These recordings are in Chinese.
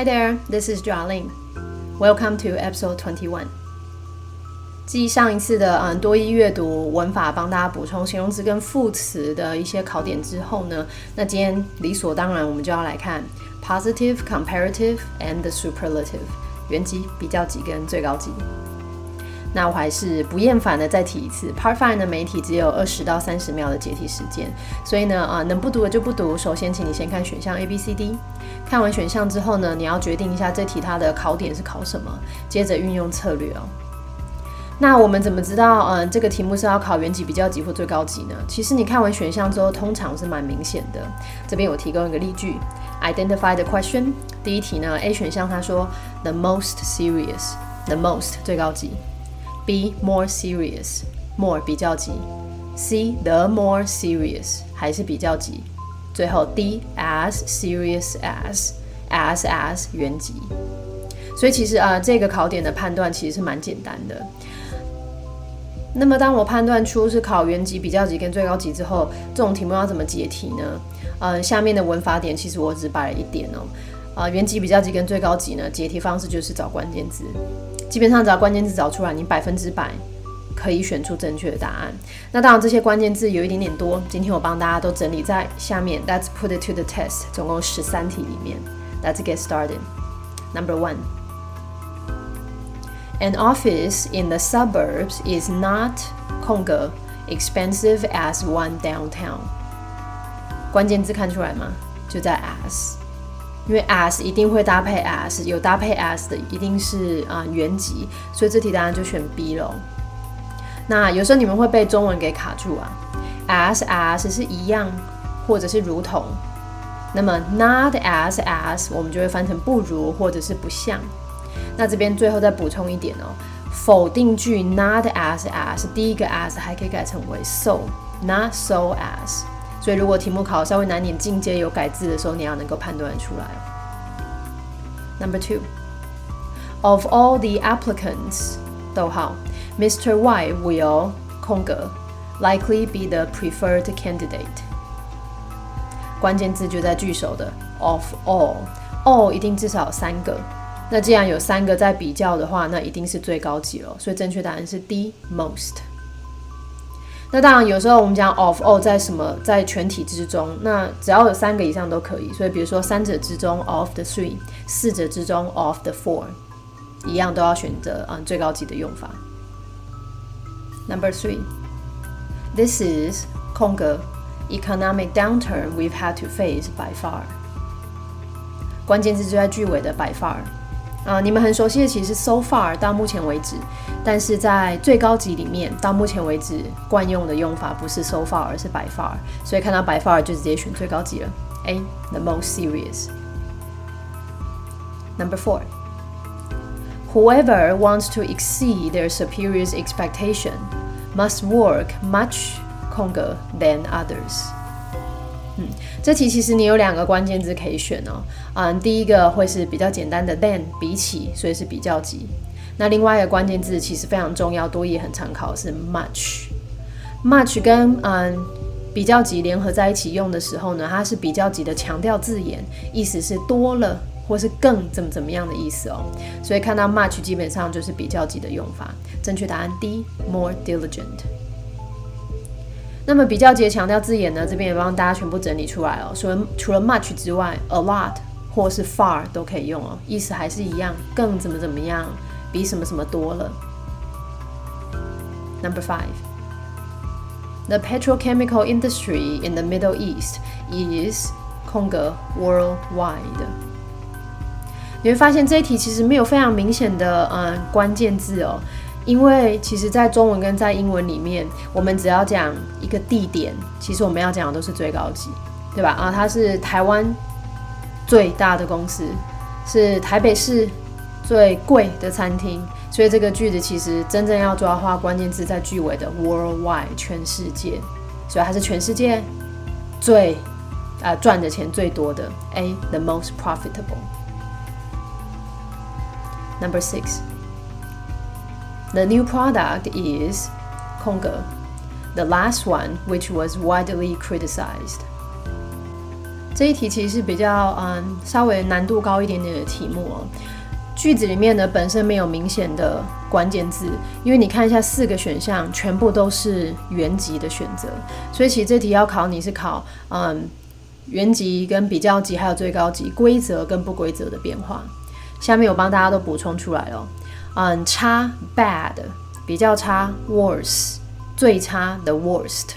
Hi there, this is Jolin. Welcome to episode twenty one. 继上一次的嗯多一阅读文法帮大家补充形容词跟副词的一些考点之后呢，那今天理所当然我们就要来看 positive, comparative and the superlative 原级、比较级跟最高级。那我还是不厌烦的再提一次，Part Five 的媒体只有二十到三十秒的解题时间，所以呢，啊，能不读的就不读。首先，请你先看选项 A、B、C、D，看完选项之后呢，你要决定一下这题它的考点是考什么，接着运用策略哦。那我们怎么知道，嗯，这个题目是要考原级、比较级或最高级呢？其实你看完选项之后，通常是蛮明显的。这边我提供一个例句：Identify the question。第一题呢，A 选项他说 The most serious，The most 最高级。B more serious more 比较级，C the more serious 还是比较级，最后 D as serious as as as 原级。所以其实啊，这个考点的判断其实是蛮简单的。那么当我判断出是考原级、比较级跟最高级之后，这种题目要怎么解题呢？呃，下面的文法点其实我只摆了一点哦。啊，原级、比较级跟最高级呢，解题方式就是找关键字。基本上只要关键字找出来，你百分之百可以选出正确的答案。那当然这些关键字有一点点多，今天我帮大家都整理在下面。Let's put it to the test，总共十三题里面。Let's get started. Number one. An office in the suburbs is not 空格 expensive as one downtown。关键字看出来吗？就在 as。因为 as 一定会搭配 as，有搭配 as 的一定是啊原级，所以这题答案就选 B 咯。那有时候你们会被中文给卡住啊，as as 是一样或者是如同，那么 not as as 我们就会翻成不如或者是不像。那这边最后再补充一点哦，否定句 not as as 第一个 as 还可以改成为 so，not so as。所以，如果题目考稍微难点、进阶有改字的时候，你要能够判断出来。Number two, of all the applicants，逗号，Mr. Y will 空格 likely be the preferred candidate。关键字就在句首的 of all，all 一定至少三个。那既然有三个在比较的话，那一定是最高级了。所以正确答案是 D most。那当然，有时候我们讲 of all 在什么在全体之中，那只要有三个以上都可以。所以比如说三者之中 of the three，四者之中 of the four，一样都要选择嗯最高级的用法。Number three，this is 空格 economic downturn we've had to face by far。关键字就在句尾的 by far。啊，你们很熟悉的其实 so far 到目前为止，但是在最高级里面，到目前为止惯用的用法不是 so far，而是 by far，所以看到 by far 就直接选最高级了。A the most serious. Number four. Whoever wants to exceed their superior's expectation must work much 空格 than others. 嗯，这题其实你有两个关键字可以选哦。嗯，第一个会是比较简单的 than 比起，所以是比较级。那另外一个关键字其实非常重要，多也很常考是 much。much 跟嗯比较级联合在一起用的时候呢，它是比较级的强调字眼，意思是多了或是更怎么怎么样的意思哦。所以看到 much 基本上就是比较级的用法。正确答案 D，more diligent。那么比较级强调字眼呢？这边也帮大家全部整理出来哦。除了除了 much 之外，a lot 或是 far 都可以用哦，意思还是一样，更怎么怎么样，比什么什么多了。Number five, the petrochemical industry in the Middle East is 空格 worldwide。你会发现这一题其实没有非常明显的嗯关键字哦。因为其实，在中文跟在英文里面，我们只要讲一个地点，其实我们要讲的都是最高级，对吧？啊，它是台湾最大的公司，是台北市最贵的餐厅，所以这个句子其实真正要抓花关键字在句尾的 worldwide 全世界，所以它是全世界最啊赚的钱最多的 A the most profitable number six。The new product is 空格 the last one which was widely criticized。这一题其实是比较嗯稍微难度高一点点的题目哦。句子里面呢本身没有明显的关键字，因为你看一下四个选项全部都是原级的选择，所以其实这题要考你是考嗯原级跟比较级还有最高级规则跟不规则的变化。下面我帮大家都补充出来了，嗯差 bad 比较差 worse 最差 the worst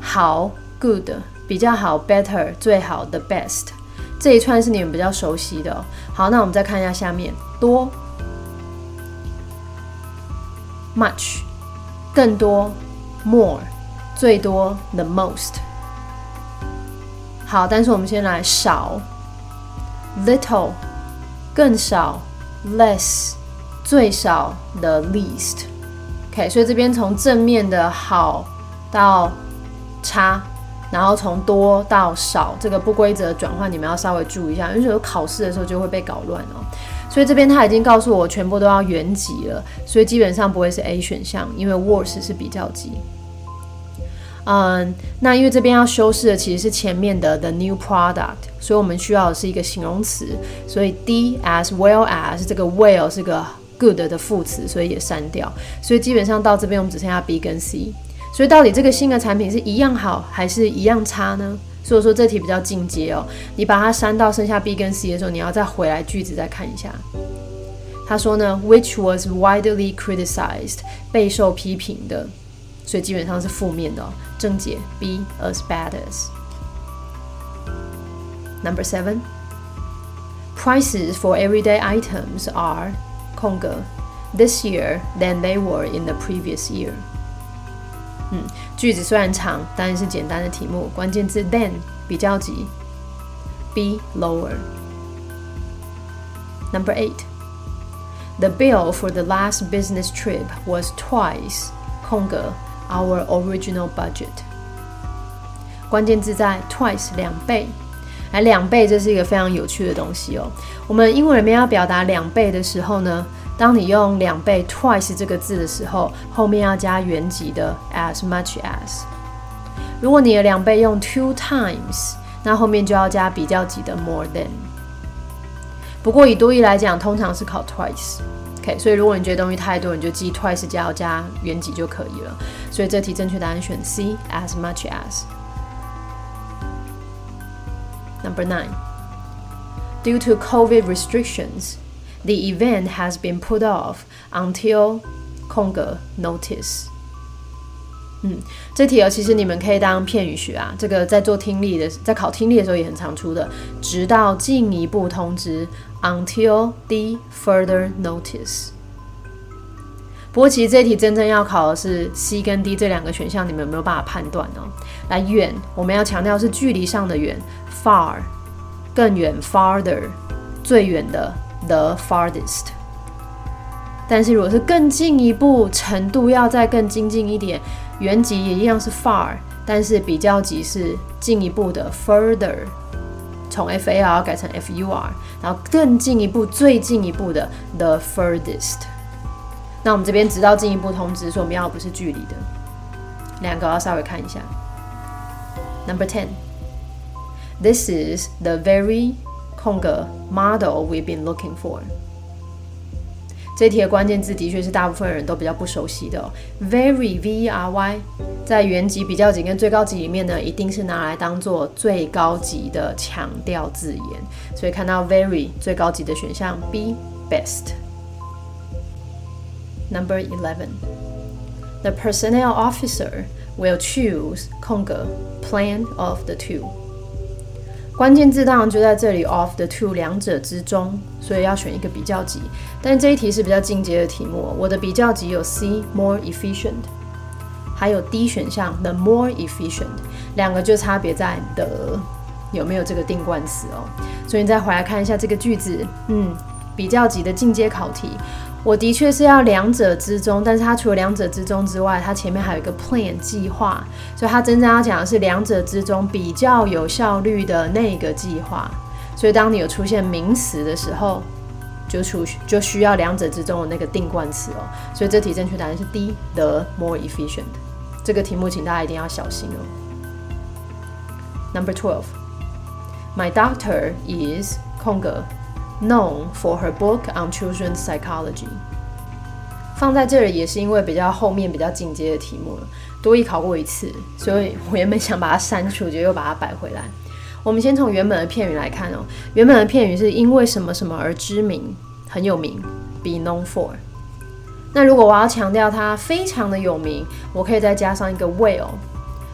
好 good 比较好 better 最好 the best。这一串是你们比较熟悉的。好，那我们再看一下下面，多，much，更多，more，最多，the most。好，但是我们先来少，little，更少，less，最少，the least。OK，所以这边从正面的好到差。然后从多到少这个不规则转换，你们要稍微注意一下，因为有考试的时候就会被搞乱哦。所以这边他已经告诉我全部都要原级了，所以基本上不会是 A 选项，因为 worse 是比较级。嗯，那因为这边要修饰的其实是前面的 the new product，所以我们需要的是一个形容词，所以 D as well as 这个 well 是个 good 的副词，所以也删掉。所以基本上到这边我们只剩下 B 跟 C。所以到底这个新的产品是一样好还是一样差呢？所以说这题比较进阶哦。你把它删到剩下 B 跟 C 的时候，你要再回来句子再看一下。他说呢，which was widely criticized，备受批评的，所以基本上是负面的。正解 B as bad as。Number seven, prices for everyday items are 空格 this year than they were in the previous year。嗯，句子虽然长，但是简单的题目。关键字 then 比较级，B lower。Number eight, the bill for the last business trip was twice 空格 our original budget。关键字在 twice 两倍，哎，两倍这是一个非常有趣的东西哦。我们英文里面要表达两倍的时候呢？当你用两倍 twice 这个字的时候，后面要加原级的 as much as。如果你的两倍用 two times，那后面就要加比较级的 more than。不过以多义来讲，通常是考 twice。所以如果你觉得东西太多，你就记 twice 加加原级就可以了。所以这题正确答案选 C as much as。Number nine. Due to COVID restrictions. The event has been put off until 空格 notice。嗯，这题哦，其实你们可以当片语学啊。这个在做听力的，在考听力的时候也很常出的，直到进一步通知 until the further notice。不过其实这题真正要考的是 C 跟 D 这两个选项，你们有没有办法判断呢？来远，我们要强调是距离上的远，far，更远，farther，最远的。The farthest，但是如果是更进一步程度，要再更精进一点，原级也一样是 far，但是比较级是进一步的 further，从 f a r 改成 f u r，然后更进一步、最进一步的 the furthest。那我们这边直到进一步通知，说我们要不是距离的，两个要稍微看一下。Number ten，this is the very 空格 model we've been looking for。这题的关键字的确是大部分人都比较不熟悉的。哦 Very very，在原级、比较级跟最高级里面呢，一定是拿来当做最高级的强调字眼。所以看到 very 最高级的选项 B best。Number eleven, the personnel officer will choose 空格 plan of the two。关键字当然就在这里，of the two 两者之中，所以要选一个比较级。但这一题是比较进阶的题目，我的比较级有 C more efficient，还有 D 选项 the more efficient，两个就差别在 the 有没有这个定冠词哦。所以你再回来看一下这个句子，嗯，比较级的进阶考题。我的确是要两者之中，但是它除了两者之中之外，它前面还有一个 plan 计划，所以它真正要讲的是两者之中比较有效率的那个计划。所以当你有出现名词的时候，就出就需要两者之中的那个定冠词哦。所以这题正确答案是 D，the more efficient。这个题目请大家一定要小心哦。Number twelve。My doctor is 空格 known for her book on children's psychology。放在这里也是因为比较后面比较进阶的题目了，多一考过一次，所以我原本想把它删除，就又把它摆回来。我们先从原本的片语来看哦，原本的片语是因为什么什么而知名，很有名，be known for。那如果我要强调它非常的有名，我可以再加上一个 well，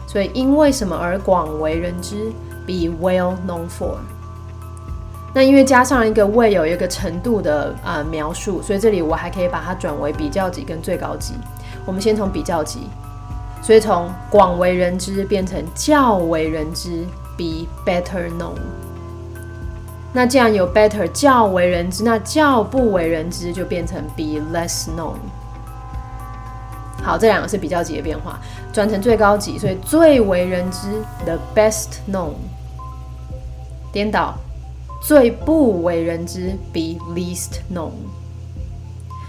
所以因为什么而广为人知，be well known for。那因为加上一个未有一个程度的啊描述，所以这里我还可以把它转为比较级跟最高级。我们先从比较级，所以从广为人知变成较为人知，be better known。那既然有 better 较为人知，那较不为人知就变成 be less known。好，这两个是比较级的变化，转成最高级，所以最为人知 the best known。颠倒，最不为人知 be least known。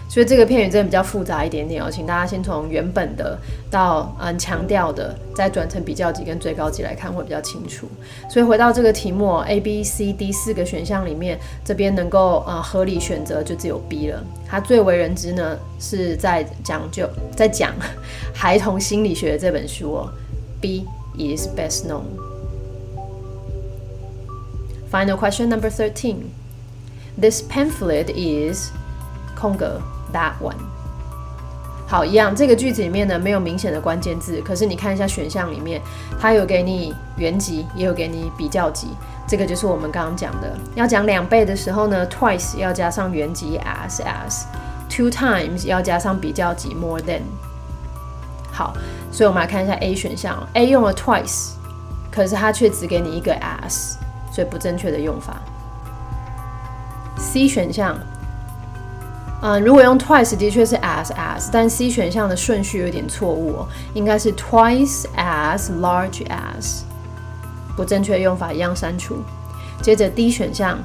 所以这个片语真的比较复杂一点点哦，请大家先从原本的到嗯强调的，再转成比较级跟最高级来看会比较清楚。所以回到这个题目，A、B、C、D 四个选项里面，这边能够呃合理选择就只有 B 了。它最为人知呢是在讲究在讲孩童心理学这本书哦。B is best known. Final question number thirteen. This pamphlet is 空格。That one，好，一样。这个句子里面呢没有明显的关键字，可是你看一下选项里面，它有给你原级，也有给你比较级。这个就是我们刚刚讲的，要讲两倍的时候呢，twice 要加上原级 as as，two times 要加上比较级 more than。好，所以我们来看一下 A 选项，A 用了 twice，可是它却只给你一个 as，所以不正确的用法。C 选项。嗯，如果用 twice 的确是 as as，但 C 选项的顺序有点错误哦，应该是 twice as large as，不正确用法一样删除。接着 D 选项，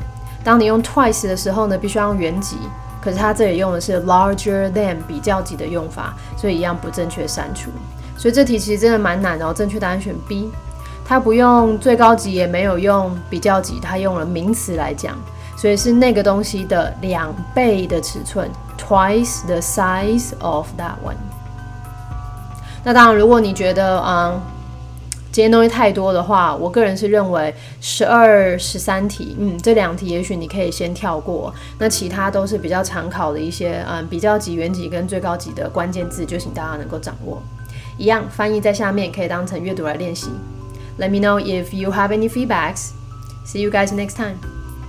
当你用 twice 的时候呢，必须要用原级，可是它这里用的是 larger than 比较级的用法，所以一样不正确删除。所以这题其实真的蛮难的哦，正确答案选 B，它不用最高级，也没有用比较级，它用了名词来讲。所以是那个东西的两倍的尺寸，twice the size of that one。那当然，如果你觉得啊，这些东西太多的话，我个人是认为十二、十三题，嗯，这两题也许你可以先跳过。那其他都是比较常考的一些，嗯，比较级、原级跟最高级的关键字，就请大家能够掌握。一样，翻译在下面可以当成阅读来练习。Let me know if you have any feedbacks. See you guys next time.